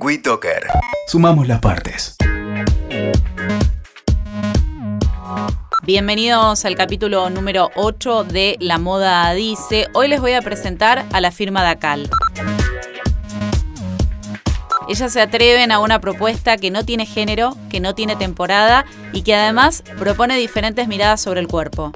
WeToker. Sumamos las partes. Bienvenidos al capítulo número 8 de La Moda Dice. Hoy les voy a presentar a la firma Dacal. Ellas se atreven a una propuesta que no tiene género, que no tiene temporada y que además propone diferentes miradas sobre el cuerpo.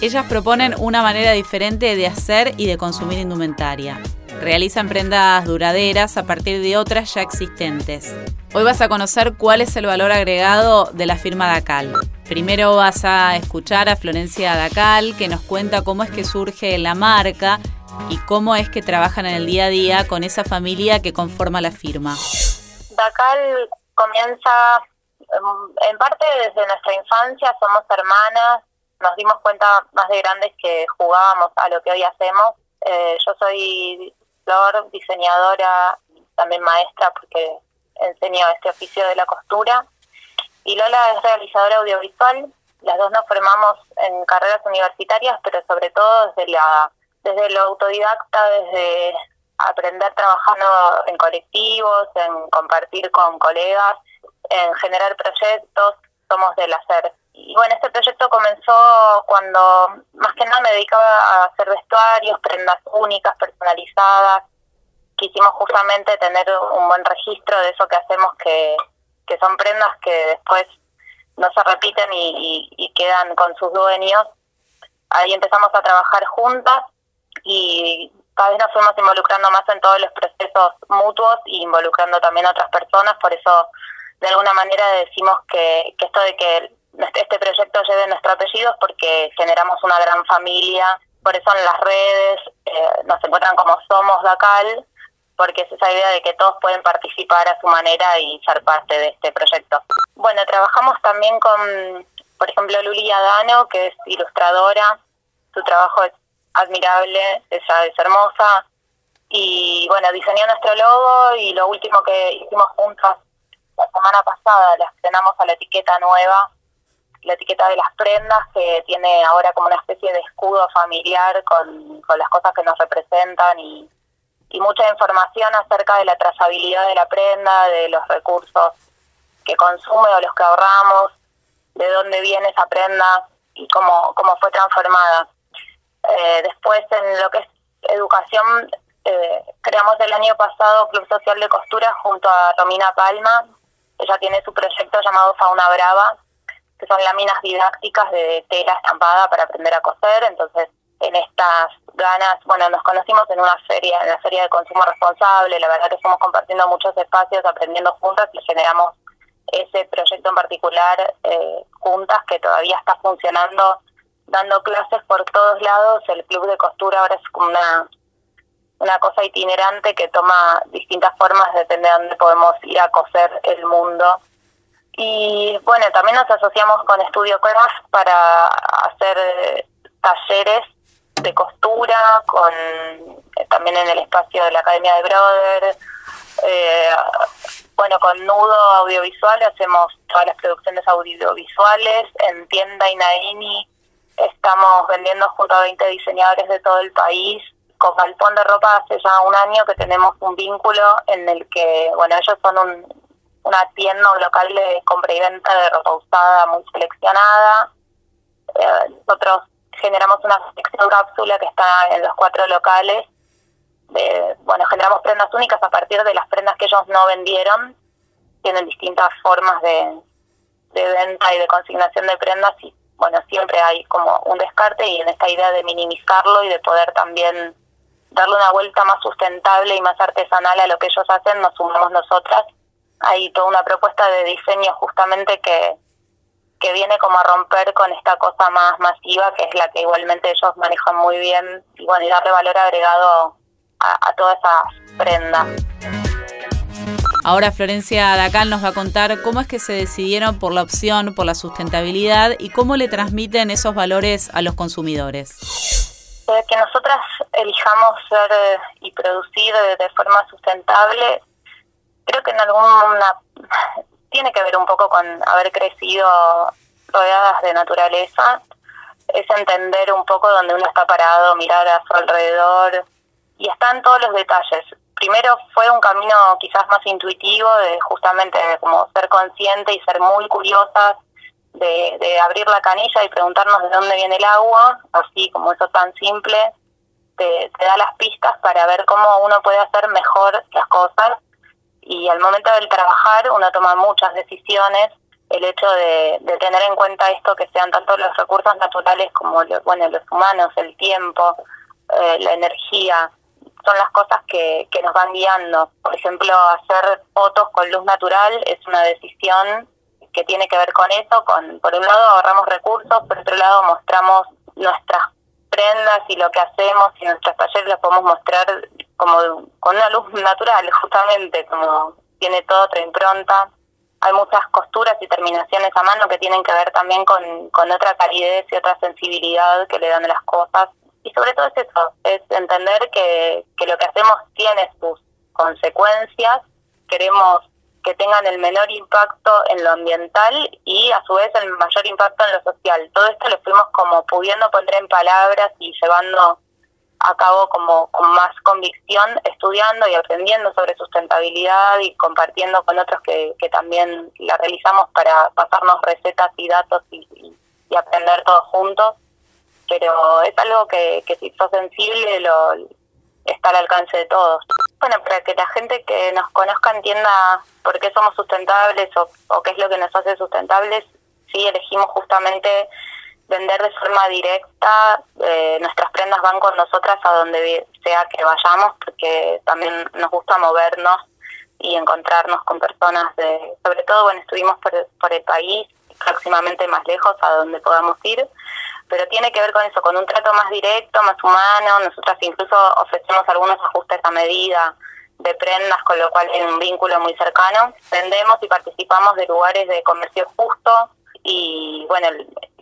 Ellas proponen una manera diferente de hacer y de consumir indumentaria. Realizan prendas duraderas a partir de otras ya existentes. Hoy vas a conocer cuál es el valor agregado de la firma Dacal. Primero vas a escuchar a Florencia Dacal que nos cuenta cómo es que surge la marca y cómo es que trabajan en el día a día con esa familia que conforma la firma. Dacal comienza em, en parte desde nuestra infancia, somos hermanas, nos dimos cuenta más de grandes que jugábamos a lo que hoy hacemos. Eh, yo soy Diseñadora, también maestra porque enseño este oficio de la costura. Y Lola es realizadora audiovisual. Las dos nos formamos en carreras universitarias, pero sobre todo desde la desde lo autodidacta, desde aprender trabajando en colectivos, en compartir con colegas, en generar proyectos, somos del hacer. Y bueno, este proyecto comenzó cuando más que nada me dedicaba a hacer vestuarios, prendas únicas, personalizadas. Quisimos justamente tener un buen registro de eso que hacemos, que, que son prendas que después no se repiten y, quedan con sus dueños. Ahí empezamos a trabajar juntas y cada vez nos fuimos involucrando más en todos los procesos mutuos y involucrando también a otras personas, por eso de alguna manera decimos que, que esto de que este proyecto lleve nuestro apellido porque generamos una gran familia, por eso en las redes eh, nos encuentran como Somos Dacal, porque es esa idea de que todos pueden participar a su manera y ser parte de este proyecto. Bueno, trabajamos también con, por ejemplo, Luli Adano, que es ilustradora, su trabajo es admirable, ella es hermosa. Y bueno, diseñó nuestro logo y lo último que hicimos juntas la semana pasada, la estrenamos a la etiqueta nueva, la etiqueta de las prendas, que tiene ahora como una especie de escudo familiar con, con las cosas que nos representan y, y mucha información acerca de la trazabilidad de la prenda, de los recursos que consume o los que ahorramos, de dónde viene esa prenda y cómo, cómo fue transformada. Eh, después, en lo que es educación, eh, creamos el año pasado Club Social de Costura junto a Romina Palma. Ella tiene su proyecto llamado Fauna Brava, que son láminas didácticas de tela estampada para aprender a coser. Entonces, en estas ganas, bueno, nos conocimos en una feria, en la feria de consumo responsable. La verdad que estamos compartiendo muchos espacios, aprendiendo juntas y generamos ese proyecto en particular eh, juntas que todavía está funcionando dando clases por todos lados. El club de costura ahora es como una, una cosa itinerante que toma distintas formas, depende de dónde podemos ir a coser el mundo. Y bueno, también nos asociamos con Studio Craft para hacer eh, talleres de costura, con eh, también en el espacio de la Academia de Brother. Eh, bueno, con Nudo Audiovisual hacemos todas las producciones audiovisuales. En Tienda Inaini Estamos vendiendo junto a 20 diseñadores de todo el país. Con Galpón de Ropa hace ya un año que tenemos un vínculo en el que, bueno, ellos son un, una tienda, un local de compra y venta de ropa usada muy seleccionada. Eh, nosotros generamos una sección cápsula que está en los cuatro locales. bueno, generamos prendas únicas a partir de las prendas que ellos no vendieron. Tienen distintas formas de, de venta y de consignación de prendas y bueno, siempre hay como un descarte y en esta idea de minimizarlo y de poder también darle una vuelta más sustentable y más artesanal a lo que ellos hacen, nos sumamos nosotras. Hay toda una propuesta de diseño justamente que, que viene como a romper con esta cosa más masiva, que es la que igualmente ellos manejan muy bien, y bueno, y darle valor agregado a, a toda esa prenda. Ahora Florencia Dacal nos va a contar cómo es que se decidieron por la opción, por la sustentabilidad y cómo le transmiten esos valores a los consumidores. que nosotras elijamos ser eh, y producir de forma sustentable, creo que en alguna tiene que ver un poco con haber crecido rodeadas de naturaleza, es entender un poco dónde uno está parado, mirar a su alrededor y están todos los detalles. Primero fue un camino quizás más intuitivo de justamente como ser consciente y ser muy curiosas de, de abrir la canilla y preguntarnos de dónde viene el agua, así como eso tan simple, te, te da las pistas para ver cómo uno puede hacer mejor las cosas y al momento del trabajar uno toma muchas decisiones el hecho de, tener en cuenta esto que sean tanto los recursos naturales como los, bueno los humanos el tiempo eh, la energía son las cosas que, que nos van guiando. Por ejemplo hacer fotos con luz natural es una decisión que tiene que ver con eso con por un lado ahorramos recursos por otro lado mostramos nuestras prendas y lo que hacemos y nuestros talleres los podemos mostrar como con una luz natural justamente como tiene toda otra impronta hay muchas costuras y terminaciones a mano que tienen que ver también con, con otra calidez y otra sensibilidad que le dan a las cosas. Y sobre todo es eso, es entender que, que lo que hacemos tiene sus consecuencias, queremos que tengan el menor impacto en lo ambiental y a su vez el mayor impacto en lo social. Todo esto lo fuimos como pudiendo poner en palabras y llevando acabo como con más convicción estudiando y aprendiendo sobre sustentabilidad y compartiendo con otros que, también la realizamos para pasarnos recetas y datos y, y, aprender todos juntos. Pero es algo que, que si sos sensible lo está al alcance de todos. Bueno, para que la gente que nos conozca entienda por qué somos sustentables o, qué es lo que nos hace sustentables, sí elegimos justamente vender de forma directa, eh, nuestras prendas van con nosotras a donde sea que vayamos, porque también nos gusta movernos y encontrarnos con personas de, sobre todo, bueno, estuvimos por, por el país, próximamente más lejos a donde podamos ir, pero tiene que ver con eso, con un trato más directo, más humano, nosotras incluso ofrecemos algunos ajustes a medida de prendas, con lo cual hay un vínculo muy cercano. Vendemos y participamos de lugares de comercio justo y bueno,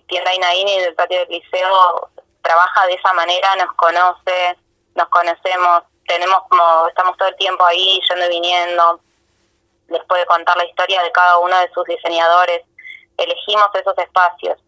tienda Inaini del patio del liceo trabaja de esa manera, nos conoce, nos conocemos, tenemos como, estamos todo el tiempo ahí yendo y viniendo, les puede contar la historia de cada uno de sus diseñadores, elegimos esos espacios,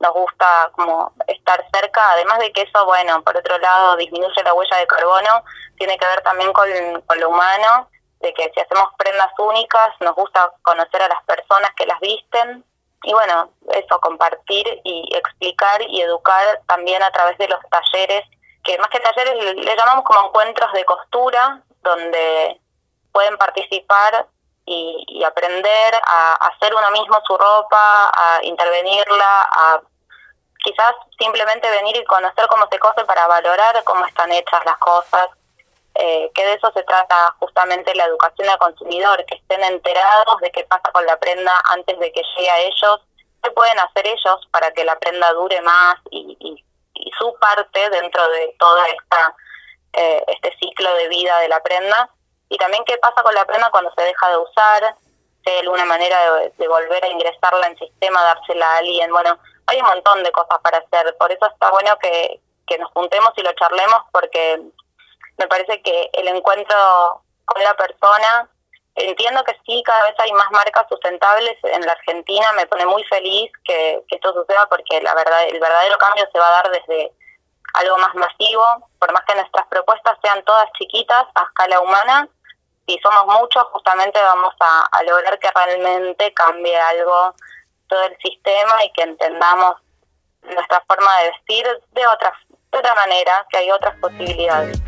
nos gusta como estar cerca, además de que eso, bueno, por otro lado disminuye la huella de carbono, tiene que ver también con, con lo humano, de que si hacemos prendas únicas, nos gusta conocer a las personas que las visten, y bueno, eso, compartir y explicar y educar también a través de los talleres, que más que talleres le, llamamos como encuentros de costura, donde pueden participar y, aprender a, hacer uno mismo su ropa, a intervenirla, a quizás simplemente venir y conocer cómo se cose para valorar cómo están hechas las cosas eh, que de eso se trata justamente la educación al consumidor, que estén enterados de qué pasa con la prenda antes de que llegue a ellos, qué pueden hacer ellos para que la prenda dure más y, y, su parte dentro de toda esta eh, este ciclo de vida de la prenda y también qué pasa con la prenda cuando se deja de usar, si hay alguna manera de, volver a ingresarla en sistema, dársela a alguien, bueno, hay un montón de cosas para hacer, por eso está bueno que, que nos juntemos y lo charlemos porque me parece que el encuentro con la persona, entiendo que sí, cada vez hay más marcas sustentables en la Argentina, me pone muy feliz que, esto suceda porque la verdad el verdadero cambio se va a dar desde algo más masivo, por más que nuestras propuestas sean todas chiquitas a escala humana, si somos muchos justamente vamos a, a lograr que realmente cambie algo todo el sistema y que entendamos nuestra forma de vestir de otra, de otra manera, que hay otras posibilidades.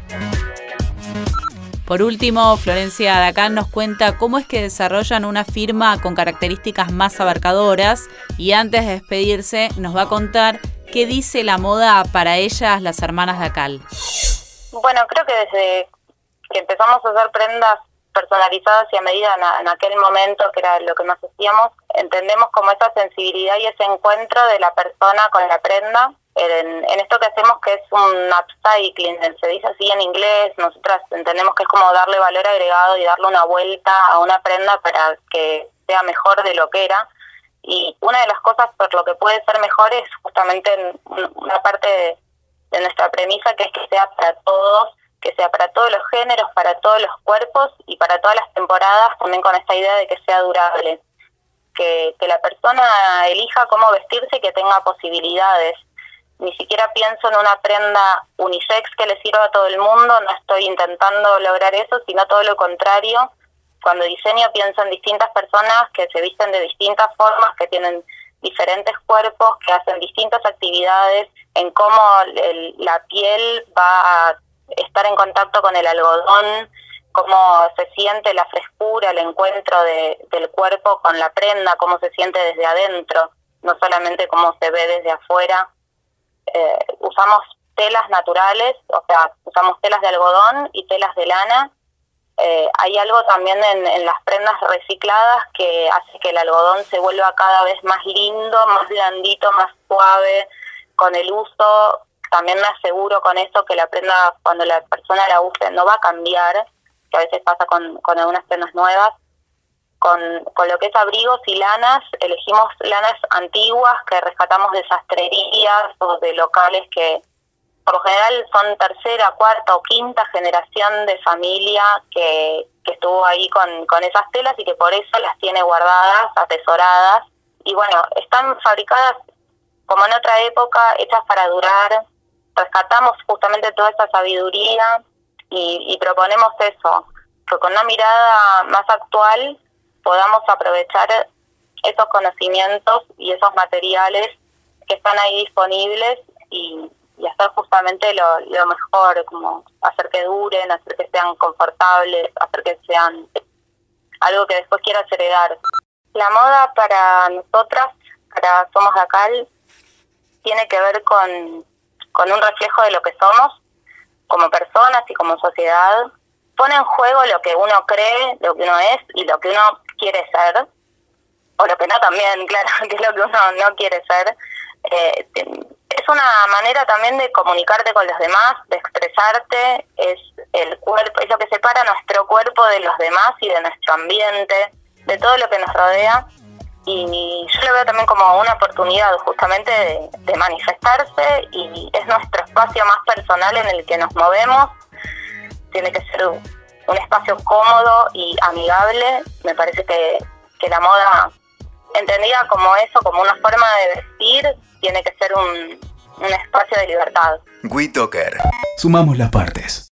Por último, Florencia Dacán nos cuenta cómo es que desarrollan una firma con características más abarcadoras y antes de despedirse nos va a contar qué dice la moda para ellas, las hermanas Dacal. Bueno, creo que desde que empezamos a hacer prendas personalizadas y a medida en, aquel momento, que era lo que más hacíamos, entendemos como esa sensibilidad y ese encuentro de la persona con la prenda en, esto que hacemos que es un upcycling, se dice así en inglés, nosotras entendemos que es como darle valor agregado y darle una vuelta a una prenda para que sea mejor de lo que era. Y una de las cosas por lo que puede ser mejor es justamente una parte de nuestra premisa que es que sea para todos, que sea para todos los géneros, para todos los cuerpos y para todas las temporadas, también con esta idea de que sea durable. Que, la persona elija cómo vestirse y que tenga posibilidades ni siquiera pienso en una prenda unisex que le sirva a todo el mundo, no estoy intentando lograr eso, sino todo lo contrario. Cuando diseño pienso en distintas personas que se visten de distintas formas, que tienen diferentes cuerpos, que hacen distintas actividades, en cómo la piel va a estar en contacto con el algodón, cómo se siente la frescura, el encuentro del cuerpo con la prenda, cómo se siente desde adentro, no solamente cómo se ve desde afuera. Eh, usamos telas naturales, o sea, usamos telas de algodón y telas de lana. Eh, hay algo también en, las prendas recicladas que hace que el algodón se vuelva cada vez más lindo, más blandito, más suave con el uso. También me aseguro con eso que la prenda, cuando la persona la use, no va a cambiar que a veces pasa con, con algunas prendas nuevas. Con, con lo que es abrigos y lanas, elegimos lanas antiguas que rescatamos de sastrerías o de locales que por lo general son tercera, cuarta o quinta generación de familia que, que estuvo ahí con, con esas telas y que por eso las tiene guardadas, atesoradas. Y bueno, están fabricadas como en otra época, hechas para durar. Rescatamos justamente toda esa sabiduría y, proponemos eso, que con una mirada más actual podamos aprovechar esos conocimientos y esos materiales que están ahí disponibles y, hacer justamente lo, lo, mejor, como hacer que duren, hacer que sean confortables, hacer que sean algo que después quieras heredar. La moda para nosotras, para Somos Dacal, tiene que ver con, con un reflejo de lo que somos como personas y como sociedad, pone en juego lo que uno cree, lo que uno es y lo que uno quiere ser, o lo que no también, claro, que es lo que uno no quiere ser. Eh, es una manera también de comunicarte con los demás, de expresarte, es el cuerpo, es lo que separa nuestro cuerpo de los demás y de nuestro ambiente, de todo lo que nos rodea y yo lo veo también como una oportunidad justamente de, manifestarse y es nuestro espacio más personal en el que nos movemos. Tiene que ser un, espacio cómodo y amigable. Me parece que, que la moda, entendida como eso, como una forma de vestir, tiene que ser un, un espacio de libertad. WeToker. Sumamos las partes.